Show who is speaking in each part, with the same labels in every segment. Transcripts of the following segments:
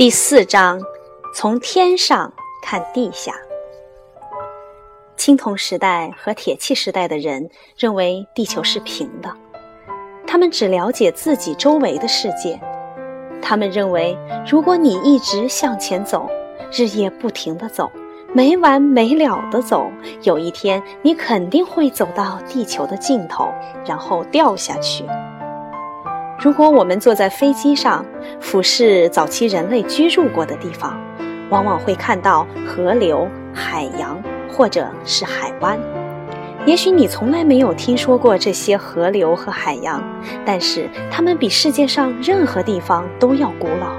Speaker 1: 第四章，从天上看地下。青铜时代和铁器时代的人认为地球是平的，他们只了解自己周围的世界。他们认为，如果你一直向前走，日夜不停地走，没完没了地走，有一天你肯定会走到地球的尽头，然后掉下去。如果我们坐在飞机上，俯视早期人类居住过的地方，往往会看到河流、海洋或者是海湾。也许你从来没有听说过这些河流和海洋，但是它们比世界上任何地方都要古老。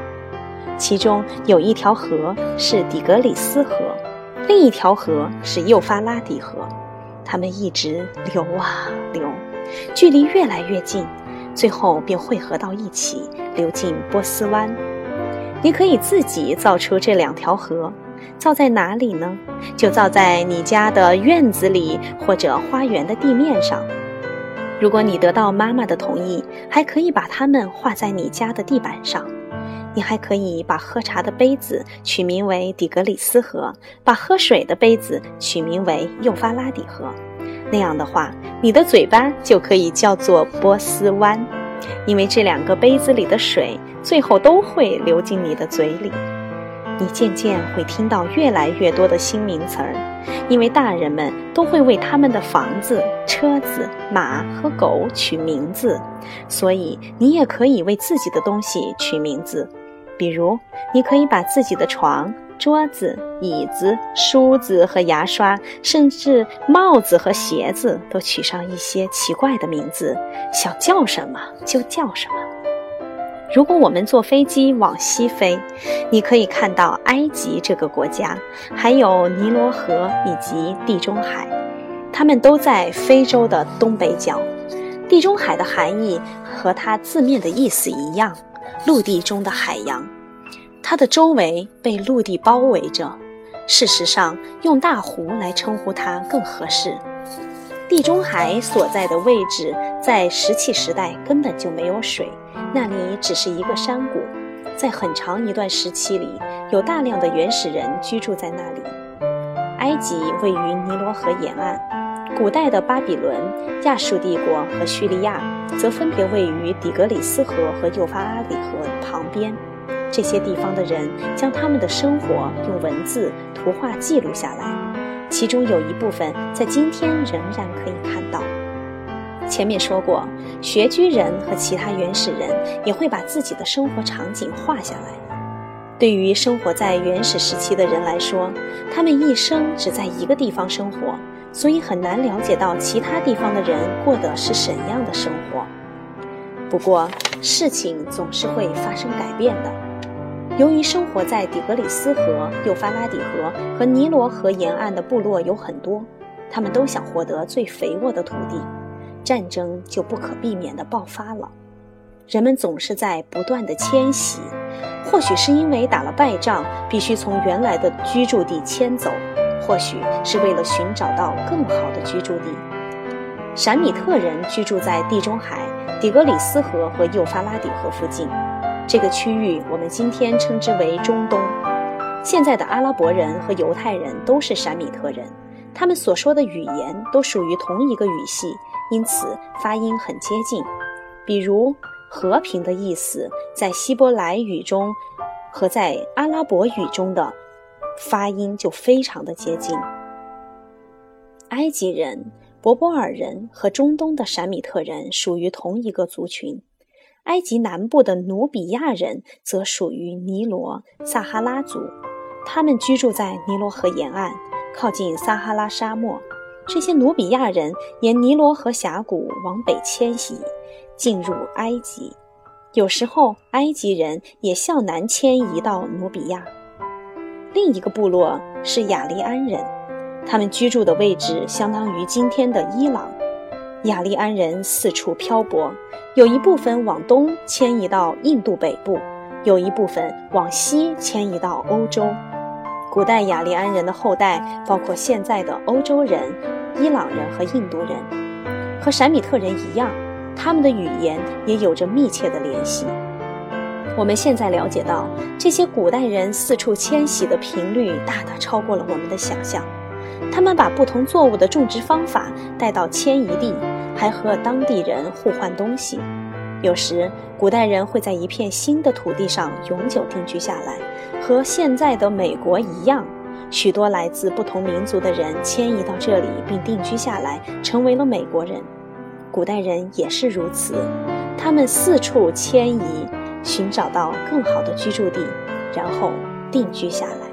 Speaker 1: 其中有一条河是底格里斯河，另一条河是幼发拉底河，它们一直流啊流，距离越来越近。最后便汇合到一起，流进波斯湾。你可以自己造出这两条河，造在哪里呢？就造在你家的院子里或者花园的地面上。如果你得到妈妈的同意，还可以把它们画在你家的地板上。你还可以把喝茶的杯子取名为底格里斯河，把喝水的杯子取名为幼发拉底河。那样的话，你的嘴巴就可以叫做波斯湾，因为这两个杯子里的水最后都会流进你的嘴里。你渐渐会听到越来越多的新名词儿，因为大人们都会为他们的房子、车子、马和狗取名字，所以你也可以为自己的东西取名字，比如，你可以把自己的床。桌子、椅子、梳子和牙刷，甚至帽子和鞋子，都取上一些奇怪的名字，想叫什么就叫什么。如果我们坐飞机往西飞，你可以看到埃及这个国家，还有尼罗河以及地中海，它们都在非洲的东北角。地中海的含义和它字面的意思一样，陆地中的海洋。它的周围被陆地包围着，事实上，用大湖来称呼它更合适。地中海所在的位置在石器时代根本就没有水，那里只是一个山谷。在很长一段时期里，有大量的原始人居住在那里。埃及位于尼罗河沿岸，古代的巴比伦、亚述帝国和叙利亚则分别位于底格里斯河和幼发拉底河旁边。这些地方的人将他们的生活用文字、图画记录下来，其中有一部分在今天仍然可以看到。前面说过，穴居人和其他原始人也会把自己的生活场景画下来。对于生活在原始时期的人来说，他们一生只在一个地方生活，所以很难了解到其他地方的人过的是怎样的生活。不过，事情总是会发生改变的。由于生活在底格里斯河、幼发拉底河和尼罗河沿岸的部落有很多，他们都想获得最肥沃的土地，战争就不可避免地爆发了。人们总是在不断地迁徙，或许是因为打了败仗，必须从原来的居住地迁走，或许是为了寻找到更好的居住地。闪米特人居住在地中海、底格里斯河和幼发拉底河附近。这个区域我们今天称之为中东。现在的阿拉伯人和犹太人都是闪米特人，他们所说的语言都属于同一个语系，因此发音很接近。比如“和平”的意思，在希伯来语中和在阿拉伯语中的发音就非常的接近。埃及人、博波尔人和中东的闪米特人属于同一个族群。埃及南部的努比亚人则属于尼罗撒哈拉族，他们居住在尼罗河沿岸，靠近撒哈拉沙漠。这些努比亚人沿尼罗河峡谷往北迁徙，进入埃及。有时候，埃及人也向南迁移到努比亚。另一个部落是雅利安人，他们居住的位置相当于今天的伊朗。雅利安人四处漂泊，有一部分往东迁移到印度北部，有一部分往西迁移到欧洲。古代雅利安人的后代包括现在的欧洲人、伊朗人和印度人，和闪米特人一样，他们的语言也有着密切的联系。我们现在了解到，这些古代人四处迁徙的频率大大超过了我们的想象。他们把不同作物的种植方法带到迁移地，还和当地人互换东西。有时，古代人会在一片新的土地上永久定居下来，和现在的美国一样，许多来自不同民族的人迁移到这里并定居下来，成为了美国人。古代人也是如此，他们四处迁移。寻找到更好的居住地，然后定居下来。